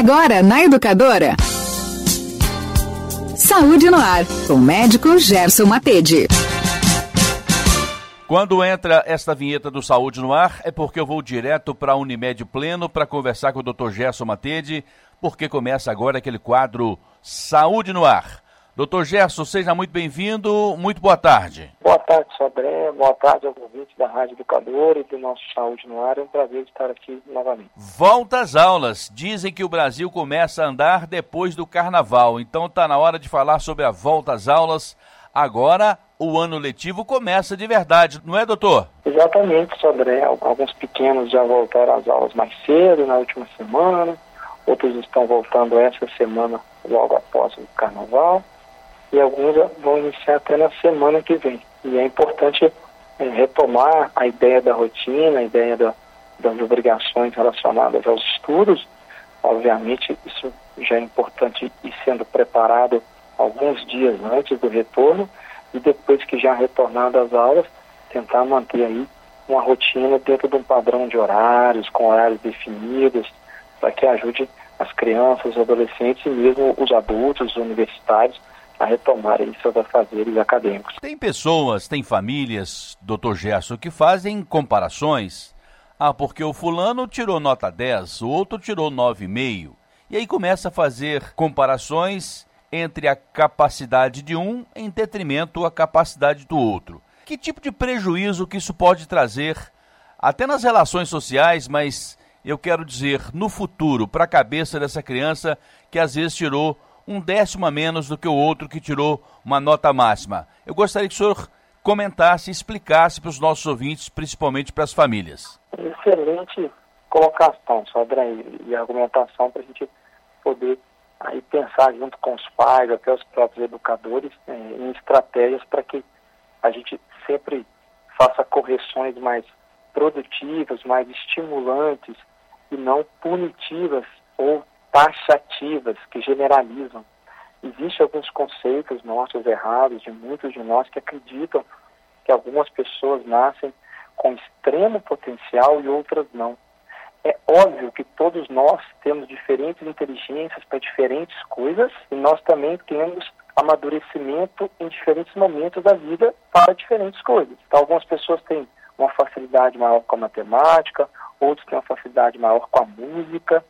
Agora na Educadora. Saúde no ar, com o médico Gerson Matede. Quando entra esta vinheta do Saúde no Ar, é porque eu vou direto para a Unimed Pleno para conversar com o Dr. Gerson Matede, porque começa agora aquele quadro Saúde no Ar. Doutor Gerson, seja muito bem-vindo, muito boa tarde. Boa tarde, Sodré, boa tarde ao convite da Rádio Educador e do nosso Saúde no Ar. É um prazer estar aqui novamente. Volta às aulas. Dizem que o Brasil começa a andar depois do carnaval, então está na hora de falar sobre a volta às aulas. Agora o ano letivo começa de verdade, não é, doutor? Exatamente, Sodré. Alguns pequenos já voltaram às aulas mais cedo, na última semana. Outros estão voltando essa semana, logo após o carnaval e alguns vão iniciar até na semana que vem. E é importante é, retomar a ideia da rotina, a ideia da, das obrigações relacionadas aos estudos. Obviamente, isso já é importante ir sendo preparado alguns dias antes do retorno e depois que já retornado às aulas, tentar manter aí uma rotina dentro de um padrão de horários, com horários definidos, para que ajude as crianças, os adolescentes e mesmo os adultos, os universitários, a retomarem seus afazeres acadêmicos. Tem pessoas, tem famílias, doutor Gerson, que fazem comparações. Ah, porque o fulano tirou nota 10, o outro tirou 9,5. E aí começa a fazer comparações entre a capacidade de um em detrimento à capacidade do outro. Que tipo de prejuízo que isso pode trazer, até nas relações sociais, mas eu quero dizer, no futuro, para a cabeça dessa criança que às vezes tirou um décimo a menos do que o outro que tirou uma nota máxima. Eu gostaria que o senhor comentasse, explicasse para os nossos ouvintes, principalmente para as famílias. Excelente colocação, Sodra, e argumentação para a gente poder aí pensar junto com os pais, até os próprios educadores, é, em estratégias para que a gente sempre faça correções mais produtivas, mais estimulantes e não punitivas ou taxativas que generalizam. Existem alguns conceitos nossos errados, de muitos de nós que acreditam que algumas pessoas nascem com extremo potencial e outras não. É óbvio que todos nós temos diferentes inteligências para diferentes coisas e nós também temos amadurecimento em diferentes momentos da vida para diferentes coisas. Então, algumas pessoas têm uma facilidade maior com a matemática, outros têm uma facilidade maior com a música,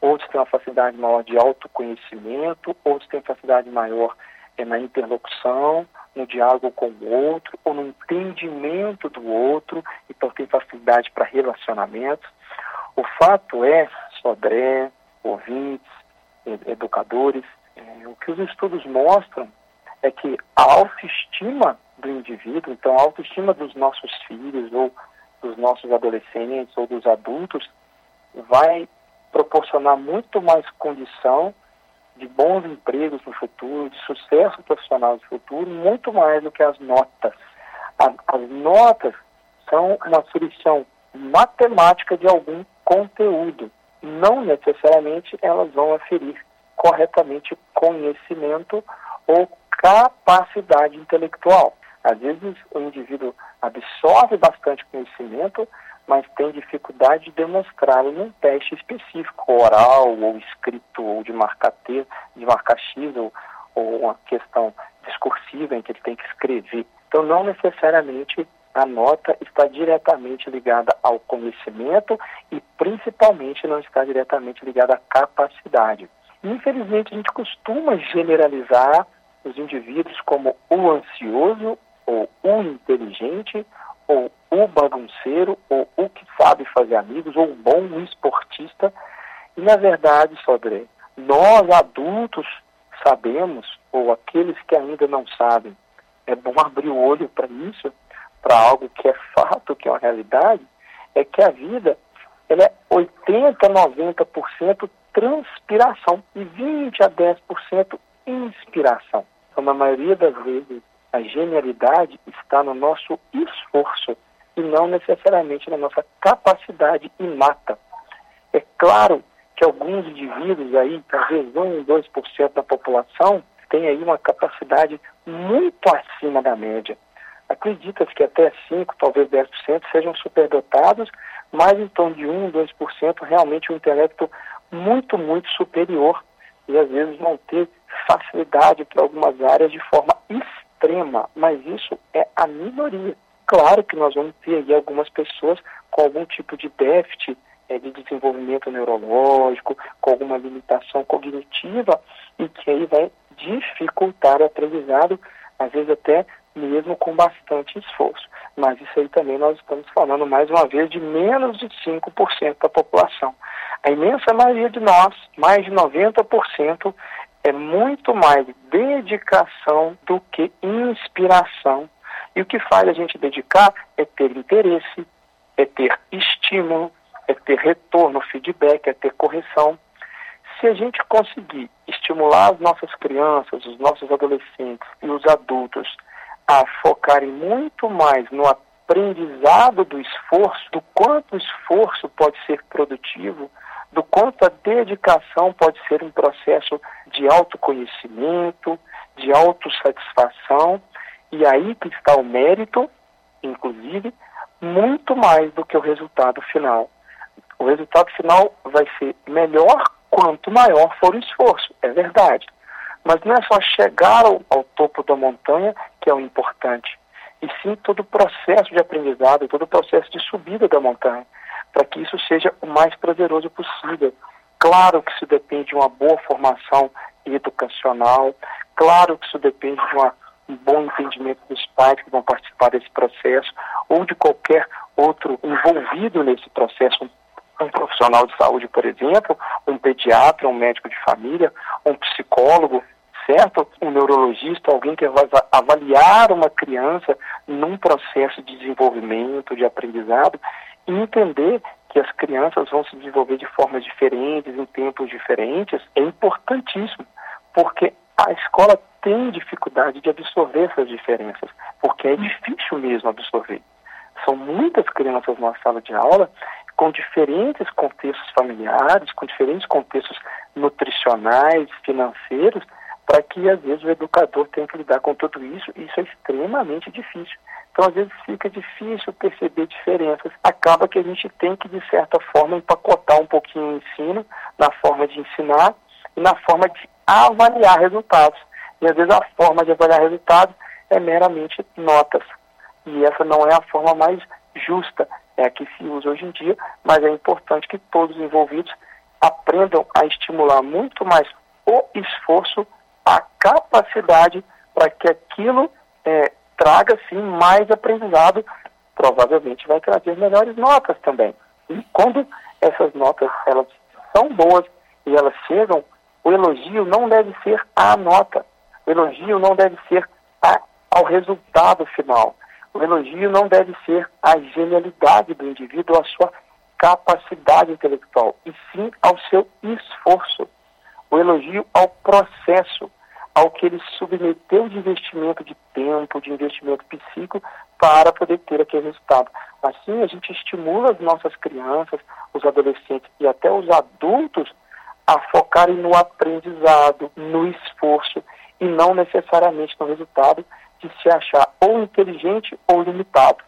outros têm uma facilidade maior de autoconhecimento, outros têm facilidade maior é, na interlocução, no diálogo com o outro, ou no entendimento do outro, então tem facilidade para relacionamentos. O fato é, Sodré, ouvintes, educadores, é, o que os estudos mostram é que a autoestima do indivíduo, então a autoestima dos nossos filhos ou dos nossos adolescentes ou dos adultos vai proporcionar muito mais condição de bons empregos no futuro, de sucesso profissional no futuro, muito mais do que as notas. As notas são uma aferição matemática de algum conteúdo. Não necessariamente elas vão aferir corretamente conhecimento ou capacidade intelectual. Às vezes o indivíduo absorve bastante conhecimento, mas tem dificuldade de demonstrá-lo num teste específico, oral ou escrito, ou de marcar, T, de marcar X, ou, ou uma questão discursiva em que ele tem que escrever. Então, não necessariamente a nota está diretamente ligada ao conhecimento e, principalmente, não está diretamente ligada à capacidade. Infelizmente, a gente costuma generalizar os indivíduos como o ansioso ou o inteligente ou o bagunceiro, ou o que sabe fazer amigos, ou um bom esportista. E, na verdade, Sodré, nós adultos sabemos, ou aqueles que ainda não sabem, é bom abrir o olho para isso, para algo que é fato, que é uma realidade, é que a vida ela é 80, 90% transpiração e 20 a 10% inspiração. Então, na maioria das vezes, a genialidade está no nosso esforço e não necessariamente na nossa capacidade inata. É claro que alguns indivíduos aí, talvez 1, 2% da população, têm aí uma capacidade muito acima da média. Acredita-se que até 5, talvez 10% sejam superdotados, mas em torno de 1, 2% realmente um intelecto muito, muito superior e às vezes vão ter facilidade para algumas áreas de forma extrema, mas isso é a minoria. Claro que nós vamos ter aí algumas pessoas com algum tipo de déficit é, de desenvolvimento neurológico, com alguma limitação cognitiva, e que aí vai dificultar o aprendizado, às vezes até mesmo com bastante esforço. Mas isso aí também nós estamos falando, mais uma vez, de menos de 5% da população. A imensa maioria de nós, mais de 90%, é muito mais dedicação do que inspiração. E o que faz a gente dedicar é ter interesse, é ter estímulo, é ter retorno, feedback, é ter correção. Se a gente conseguir estimular as nossas crianças, os nossos adolescentes e os adultos a focarem muito mais no aprendizado do esforço, do quanto o esforço pode ser produtivo, do quanto a dedicação pode ser um processo de autoconhecimento, de autossatisfação, e aí que está o mérito, inclusive, muito mais do que o resultado final. O resultado final vai ser melhor quanto maior for o esforço, é verdade. Mas não é só chegar ao, ao topo da montanha que é o importante, e sim todo o processo de aprendizado, todo o processo de subida da montanha, para que isso seja o mais prazeroso possível. Claro que isso depende de uma boa formação educacional, claro que isso depende de uma, um bom entendimento dos pais que vão participar desse processo, ou de qualquer outro envolvido nesse processo, um profissional de saúde, por exemplo, um pediatra, um médico de família, um psicólogo, certo? Um neurologista, alguém que vai avaliar uma criança num processo de desenvolvimento, de aprendizado, e entender que as crianças vão se desenvolver de formas diferentes, em tempos diferentes, é importantíssimo, porque a escola tem dificuldade de absorver essas diferenças, porque é difícil mesmo absorver. São muitas crianças na sala de aula com diferentes contextos familiares, com diferentes contextos nutricionais, financeiros, para que às vezes o educador tenha que lidar com tudo isso, e isso é extremamente difícil. Então, às vezes fica difícil perceber diferenças. Acaba que a gente tem que, de certa forma, empacotar um pouquinho o ensino na forma de ensinar e na forma de avaliar resultados. E às vezes a forma de avaliar resultados é meramente notas. E essa não é a forma mais justa é a que se usa hoje em dia, mas é importante que todos os envolvidos aprendam a estimular muito mais o esforço, capacidade para que aquilo é, traga sim mais aprendizado, provavelmente vai trazer melhores notas também. E quando essas notas elas são boas e elas chegam, o elogio não deve ser a nota, o elogio não deve ser a, ao resultado final. O elogio não deve ser a genialidade do indivíduo, a sua capacidade intelectual, e sim ao seu esforço. O elogio ao processo, ao que ele submeteu de investimento de tempo, de investimento psíquico, para poder ter aquele resultado. Assim, a gente estimula as nossas crianças, os adolescentes e até os adultos a focarem no aprendizado, no esforço e não necessariamente no resultado de se achar ou inteligente ou limitado.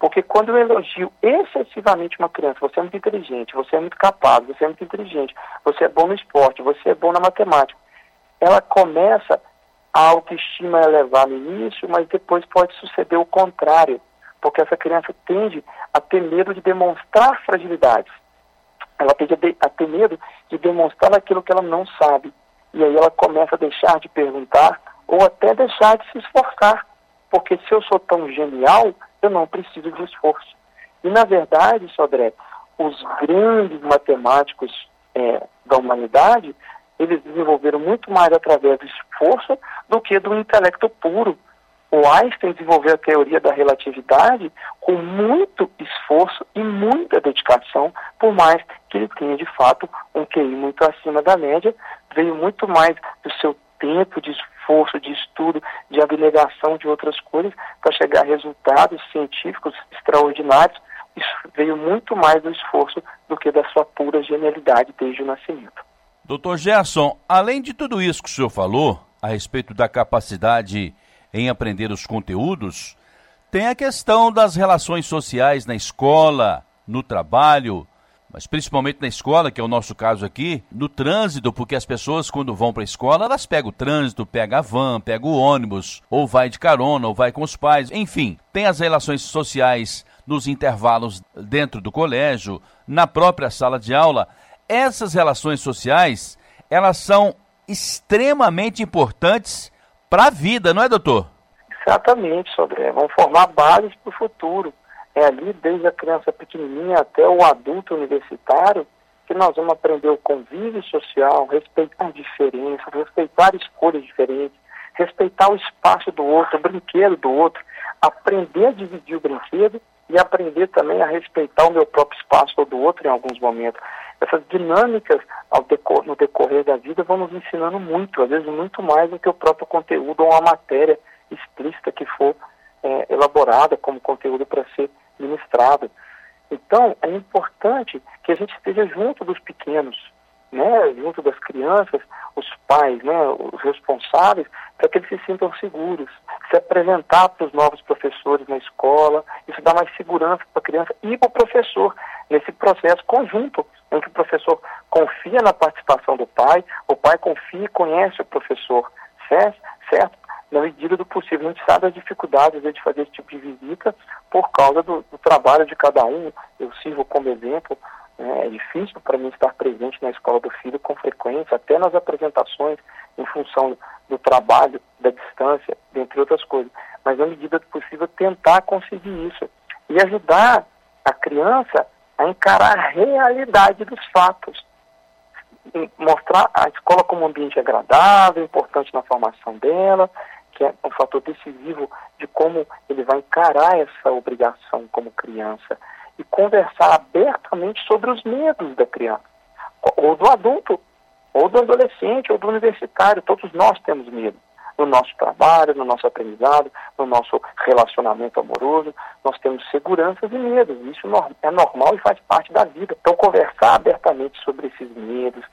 Porque quando eu elogio excessivamente uma criança, você é muito inteligente, você é muito capaz, você é muito inteligente, você é bom no esporte, você é bom na matemática, ela começa a autoestima elevar no início, mas depois pode suceder o contrário, porque essa criança tende a ter medo de demonstrar fragilidades. Ela tende a ter medo de demonstrar aquilo que ela não sabe. E aí ela começa a deixar de perguntar ou até deixar de se esforçar, porque se eu sou tão genial, eu não preciso de esforço. E, na verdade, Sodré, os grandes matemáticos é, da humanidade, eles desenvolveram muito mais através do esforço do que do intelecto puro. O Einstein desenvolveu a teoria da relatividade com muito esforço e muita dedicação, por mais que ele tenha de fato um QI muito acima da média, veio muito mais do seu tempo de esforço, de estudo, de abnegação de outras coisas para chegar a resultados científicos extraordinários. Isso veio muito mais do esforço do que da sua pura genialidade desde o nascimento. Doutor Gerson, além de tudo isso que o senhor falou, a respeito da capacidade em aprender os conteúdos, tem a questão das relações sociais na escola, no trabalho, mas principalmente na escola, que é o nosso caso aqui, no trânsito, porque as pessoas quando vão para a escola, elas pegam o trânsito, pegam a van, pegam o ônibus, ou vai de carona, ou vai com os pais, enfim, tem as relações sociais nos intervalos dentro do colégio, na própria sala de aula. Essas relações sociais, elas são extremamente importantes para a vida, não é, doutor? Exatamente, Sodré. Vão formar bases para o futuro. É ali, desde a criança pequenininha até o adulto universitário, que nós vamos aprender o convívio social, respeitar diferenças, respeitar escolhas diferentes, respeitar o espaço do outro, o brinquedo do outro, aprender a dividir o brinquedo e aprender também a respeitar o meu próprio espaço ou do outro em alguns momentos. Essas dinâmicas decor no decorrer da vida vão nos ensinando muito, às vezes muito mais do que o próprio conteúdo ou a matéria explícita que for é, elaborada como conteúdo para ser ministrado. Então, é importante que a gente esteja junto dos pequenos, né, junto das crianças, os pais, né, os responsáveis, para que eles se sintam seguros. Se apresentar para os novos professores na escola, isso dá mais segurança para a criança e para o professor, nesse processo conjunto, em que o professor confia na participação do pai, o pai confia e conhece o professor, certo? certo? Na medida do possível. A gente sabe as dificuldades de fazer esse tipo de visita por causa do, do trabalho de cada um. Eu sirvo como exemplo é difícil para mim estar presente na escola do filho com frequência, até nas apresentações, em função do trabalho, da distância, dentre outras coisas. Mas, na medida do possível, tentar conseguir isso. E ajudar a criança a encarar a realidade dos fatos. Mostrar a escola como um ambiente agradável, importante na formação dela, que é um fator decisivo de como ele vai encarar essa obrigação como criança e conversar abertamente sobre os medos da criança, ou do adulto, ou do adolescente, ou do universitário. Todos nós temos medo. No nosso trabalho, no nosso aprendizado, no nosso relacionamento amoroso, nós temos seguranças e medos. Isso é normal e faz parte da vida. Então, conversar abertamente sobre esses medos,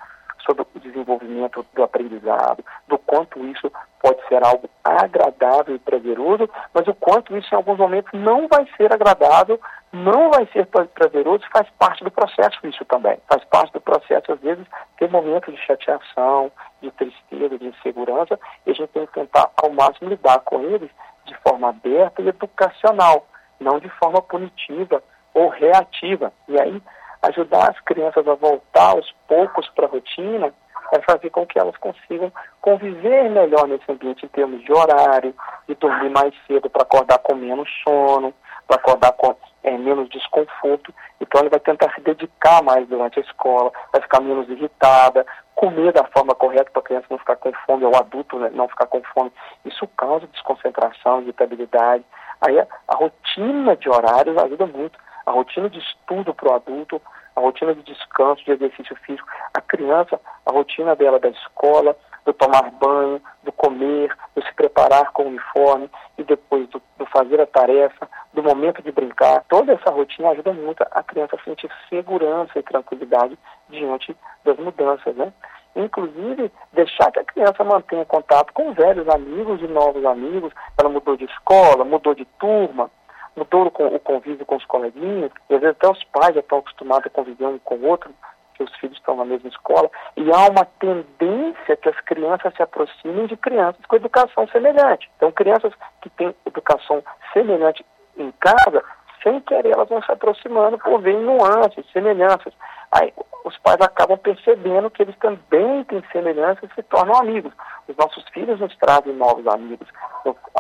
sobre o desenvolvimento do aprendizado, do quanto isso pode ser algo agradável e prazeroso, mas o quanto isso em alguns momentos não vai ser agradável, não vai ser prazeroso, faz parte do processo isso também. Faz parte do processo, às vezes, ter momentos de chateação, de tristeza, de insegurança, e a gente tem que tentar ao máximo lidar com eles de forma aberta e educacional, não de forma punitiva ou reativa. E aí ajudar as crianças a voltar aos poucos para a rotina é fazer com que elas consigam conviver melhor nesse ambiente em termos de horário, de dormir mais cedo para acordar com menos sono, para acordar com é, menos desconforto. Então, ele vai tentar se dedicar mais durante a escola, vai ficar menos irritada, comer da forma correta para a criança não ficar com fome, ou o adulto né, não ficar com fome. Isso causa desconcentração, irritabilidade. Aí a, a rotina de horários ajuda muito a rotina de estudo para o adulto, a rotina de descanso, de exercício físico, a criança, a rotina dela da escola, do tomar banho, do comer, do se preparar com o uniforme e depois do, do fazer a tarefa, do momento de brincar. Toda essa rotina ajuda muito a criança a sentir segurança e tranquilidade diante das mudanças, né? Inclusive, deixar que a criança mantenha contato com velhos amigos e novos amigos. Ela mudou de escola, mudou de turma, mudou o convívio com os coleguinhas, e às vezes até os pais já estão acostumados a conviver um com o outro, que os filhos estão na mesma escola, e há uma tendência que as crianças se aproximem de crianças com educação semelhante. Então, crianças que têm educação semelhante em casa, sem querer, elas vão se aproximando por ver nuances, semelhanças. Aí os pais acabam percebendo que eles também têm semelhanças e se tornam amigos. Os nossos filhos nos trazem novos amigos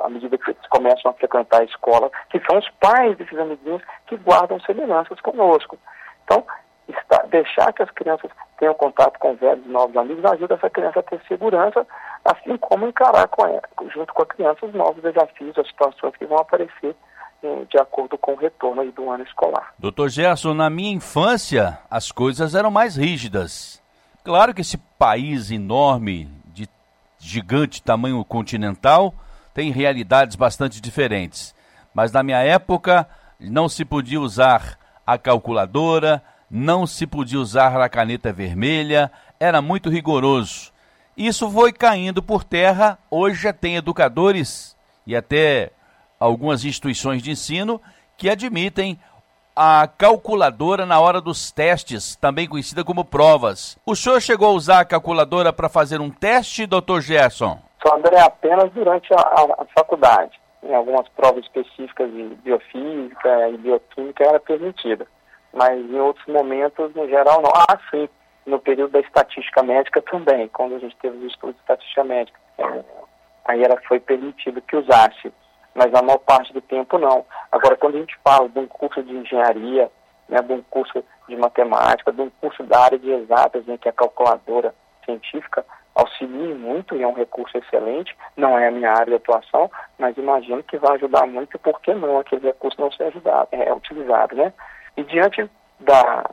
à medida que eles começam a frequentar a escola, que são os pais desses amiguinhos que guardam semelhanças conosco. Então, está, deixar que as crianças tenham contato com velhos e novos amigos ajuda essa criança a ter segurança, assim como encarar com ela, junto com a criança os novos desafios, as situações que vão aparecer eh, de acordo com o retorno aí do ano escolar. Doutor Gerson, na minha infância as coisas eram mais rígidas. Claro que esse país enorme, de gigante tamanho continental, tem realidades bastante diferentes. Mas na minha época não se podia usar a calculadora, não se podia usar a caneta vermelha, era muito rigoroso. Isso foi caindo por terra, hoje já tem educadores e até algumas instituições de ensino que admitem a calculadora na hora dos testes, também conhecida como provas. O senhor chegou a usar a calculadora para fazer um teste, doutor Gerson? Só André apenas durante a, a, a faculdade. Em algumas provas específicas de biofísica e bioquímica era permitida. Mas em outros momentos, no geral, não. Ah, sim, no período da estatística médica também, quando a gente teve o estudo de estatística médica. É, aí era, foi permitido que usasse, mas a maior parte do tempo não. Agora, quando a gente fala de um curso de engenharia, né, de um curso de matemática, de um curso da área de exatas, em que a calculadora científica auxilia muito e é um recurso excelente, não é a minha área de atuação, mas imagino que vai ajudar muito por que não aquele recurso não ser ajudado, é, é utilizado, né? E diante da,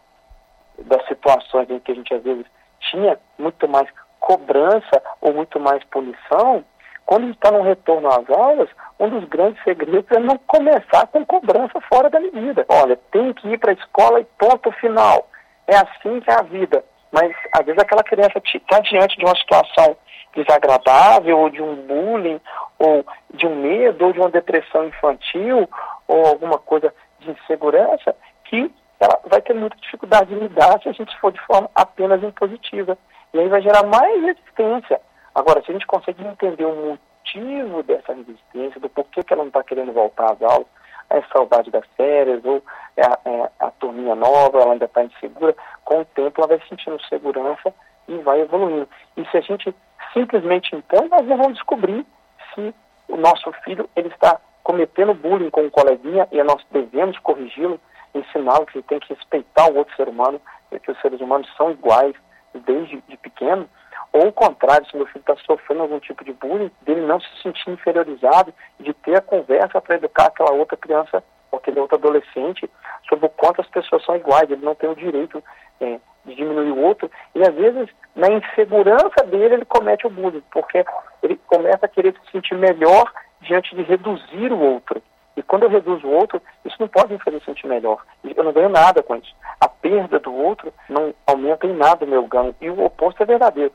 das situações em que a gente às vezes tinha muito mais cobrança ou muito mais punição, quando está no retorno às aulas, um dos grandes segredos é não começar com cobrança fora da medida. Olha, tem que ir para a escola e ponto final. É assim que é a vida. Mas às vezes aquela criança está diante de uma situação desagradável, ou de um bullying, ou de um medo, ou de uma depressão infantil, ou alguma coisa de insegurança, que ela vai ter muita dificuldade de lidar se a gente for de forma apenas impositiva. E aí vai gerar mais resistência. Agora, se a gente consegue entender o motivo dessa resistência, do porquê que ela não está querendo voltar às aulas, é saudade das férias, ou é a, é a turminha nova, ela ainda está insegura, com o tempo ela vai sentindo segurança e vai evoluindo. E se a gente simplesmente então, nós vamos descobrir se o nosso filho ele está cometendo bullying com um coleguinha e nós devemos corrigi-lo, ensiná-lo que ele tem que respeitar o outro ser humano, que os seres humanos são iguais desde de pequeno, ou o contrário, se meu filho está sofrendo algum tipo de bullying, dele não se sentir inferiorizado, de ter a conversa para educar aquela outra criança ou aquele outro adolescente sobre o quanto as pessoas são iguais, ele não tem o direito é, de diminuir o outro, e às vezes, na insegurança dele, ele comete o bullying, porque ele começa a querer se sentir melhor diante de reduzir o outro. E quando eu reduzo o outro, isso não pode me fazer sentir melhor. Eu não ganho nada com isso. A perda do outro não aumenta em nada o meu ganho. E o oposto é verdadeiro.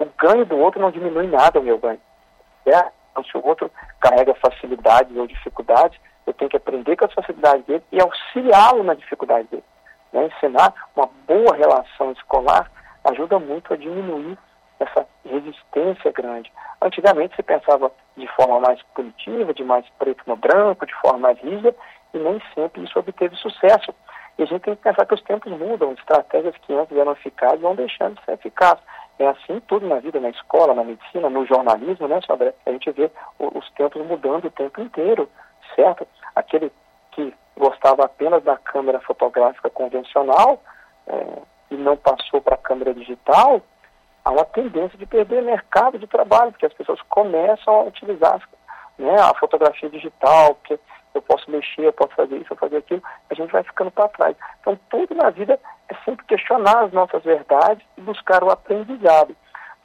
O ganho do outro não diminui nada o meu ganho. É? Então, se o outro carrega facilidades ou dificuldades, eu tenho que aprender com as facilidades dele e auxiliá-lo na dificuldade dele. Né? Ensinar uma boa relação escolar ajuda muito a diminuir essa resistência grande. Antigamente se pensava de forma mais punitiva, de mais preto no branco, de forma mais rígida, e nem sempre isso obteve sucesso. E a gente tem que pensar que os tempos mudam, estratégias que antes eram eficazes vão deixando de ser eficazes. É assim tudo na vida, na escola, na medicina, no jornalismo, né, Sandra? A gente vê os tempos mudando o tempo inteiro, certo? Aquele que gostava apenas da câmera fotográfica convencional é, e não passou para a câmera digital, há uma tendência de perder mercado de trabalho, porque as pessoas começam a utilizar né, a fotografia digital, porque eu posso mexer, eu posso fazer isso, eu fazer aquilo, a gente vai ficando para trás. Então, tudo na vida é sempre questionar as nossas verdades e buscar o aprendizado.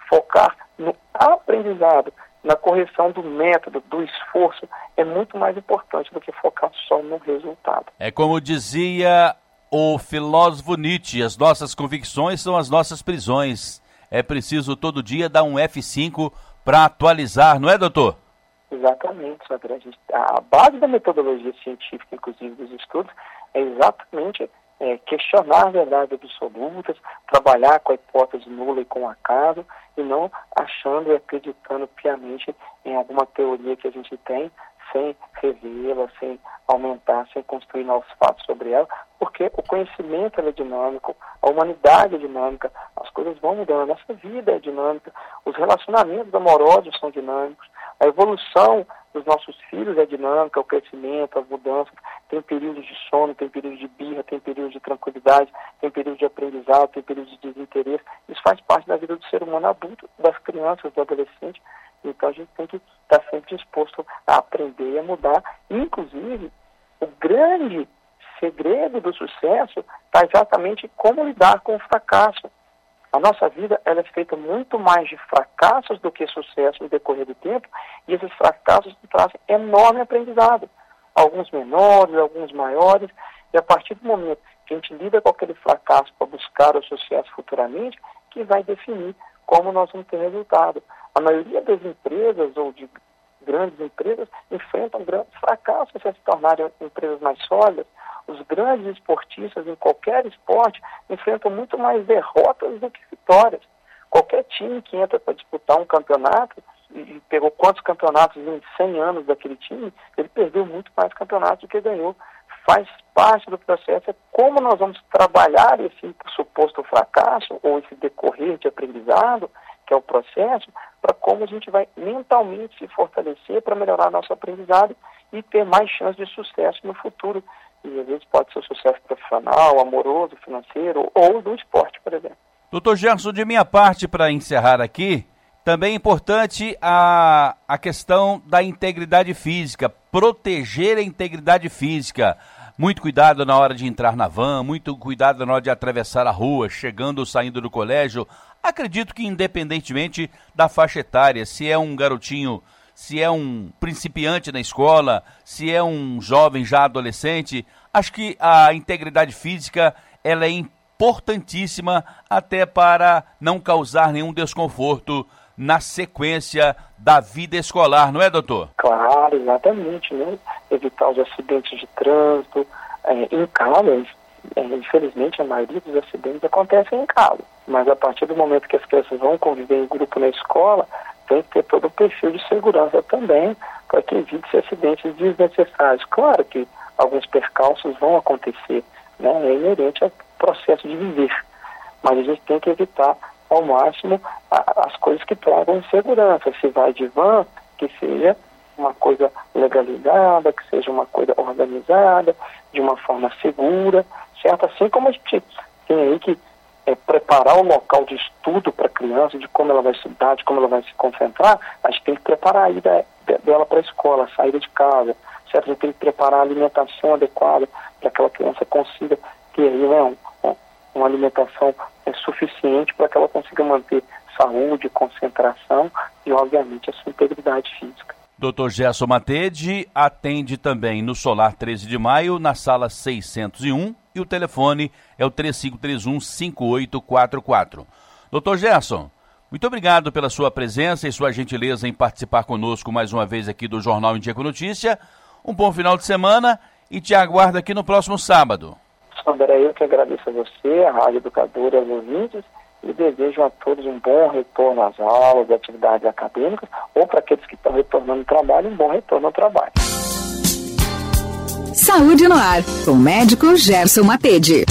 Focar no aprendizado, na correção do método, do esforço, é muito mais importante do que focar só no resultado. É como dizia o filósofo Nietzsche: as nossas convicções são as nossas prisões é preciso todo dia dar um F5 para atualizar, não é, doutor? Exatamente, Sandra. A base da metodologia científica, inclusive dos estudos, é exatamente é, questionar verdades absolutas, trabalhar com a hipótese nula e com o acaso, e não achando e acreditando piamente em alguma teoria que a gente tem, sem revê-la, sem aumentar, sem construir novos fatos sobre ela, porque o conhecimento é dinâmico, a humanidade é dinâmica, as coisas vão mudando, a nossa vida é dinâmica, os relacionamentos amorosos são dinâmicos, a evolução dos nossos filhos é dinâmica, o crescimento, as mudanças, tem períodos de sono, tem períodos de birra, tem períodos de tranquilidade, tem períodos de aprendizado, tem períodos de desinteresse. Isso faz parte da vida do ser humano adulto, das crianças, do adolescente. Então a gente tem que estar sempre disposto a aprender e a mudar. Inclusive, o grande segredo do sucesso está exatamente como lidar com o fracasso. A nossa vida ela é feita muito mais de fracassos do que sucesso no decorrer do tempo, e esses fracassos trazem enorme aprendizado. Alguns menores, alguns maiores, e a partir do momento que a gente lida com aquele fracasso para buscar o sucesso futuramente, que vai definir como nós vamos ter resultado. A maioria das empresas ou de grandes empresas enfrentam grandes fracassos para se tornarem empresas mais sólidas. Os grandes esportistas em qualquer esporte enfrentam muito mais derrotas do que vitórias. Qualquer time que entra para disputar um campeonato e pegou quantos campeonatos em 100 anos daquele time, ele perdeu muito mais campeonatos do que ganhou. Faz parte do processo, é como nós vamos trabalhar esse suposto fracasso ou esse decorrer de aprendizado, que é o processo, para como a gente vai mentalmente se fortalecer para melhorar nosso aprendizado e ter mais chance de sucesso no futuro. E às vezes pode ser sucesso profissional, amoroso, financeiro ou do esporte, por exemplo. Doutor Gerson, de minha parte, para encerrar aqui, também é importante a, a questão da integridade física, proteger a integridade física. Muito cuidado na hora de entrar na van, muito cuidado na hora de atravessar a rua, chegando ou saindo do colégio. Acredito que, independentemente da faixa etária, se é um garotinho, se é um principiante na escola, se é um jovem já adolescente, acho que a integridade física ela é importantíssima até para não causar nenhum desconforto na sequência da vida escolar, não é, doutor? Claro, exatamente, né? Evitar os acidentes de trânsito. É, em casa, é, infelizmente, a maioria dos acidentes acontecem em casa. Mas a partir do momento que as crianças vão conviver em grupo na escola, tem que ter todo o perfil de segurança também, para que evite acidentes desnecessários. Claro que alguns percalços vão acontecer, né? É inerente ao processo de viver. Mas a gente tem que evitar ao máximo a, as coisas que tragam segurança. Se vai de van, que seja uma coisa legalizada, que seja uma coisa organizada, de uma forma segura, certo? Assim como a gente tem aí que é, preparar o local de estudo para a criança, de como ela vai estudar, de como ela vai se concentrar, a gente tem que preparar a ida dela para a escola, a saída de casa, certo? A gente tem que preparar a alimentação adequada para que aquela criança consiga ter aí, né, um, uma alimentação é, suficiente para que ela consiga manter saúde, concentração e, obviamente, a sua integridade física. Dr. Gerson Matede atende também no Solar 13 de Maio, na sala 601, e o telefone é o 3531-5844. Dr. Gerson, muito obrigado pela sua presença e sua gentileza em participar conosco mais uma vez aqui do Jornal em Dia com Notícia. Um bom final de semana e te aguardo aqui no próximo sábado. André, eu que agradeço a você, a Rádio Educadora, aos ouvintes, e desejo a todos um bom retorno às aulas, atividades acadêmicas, ou para aqueles que estão retornando ao trabalho, um bom retorno ao trabalho. Saúde no ar, com o médico Gerson Matede.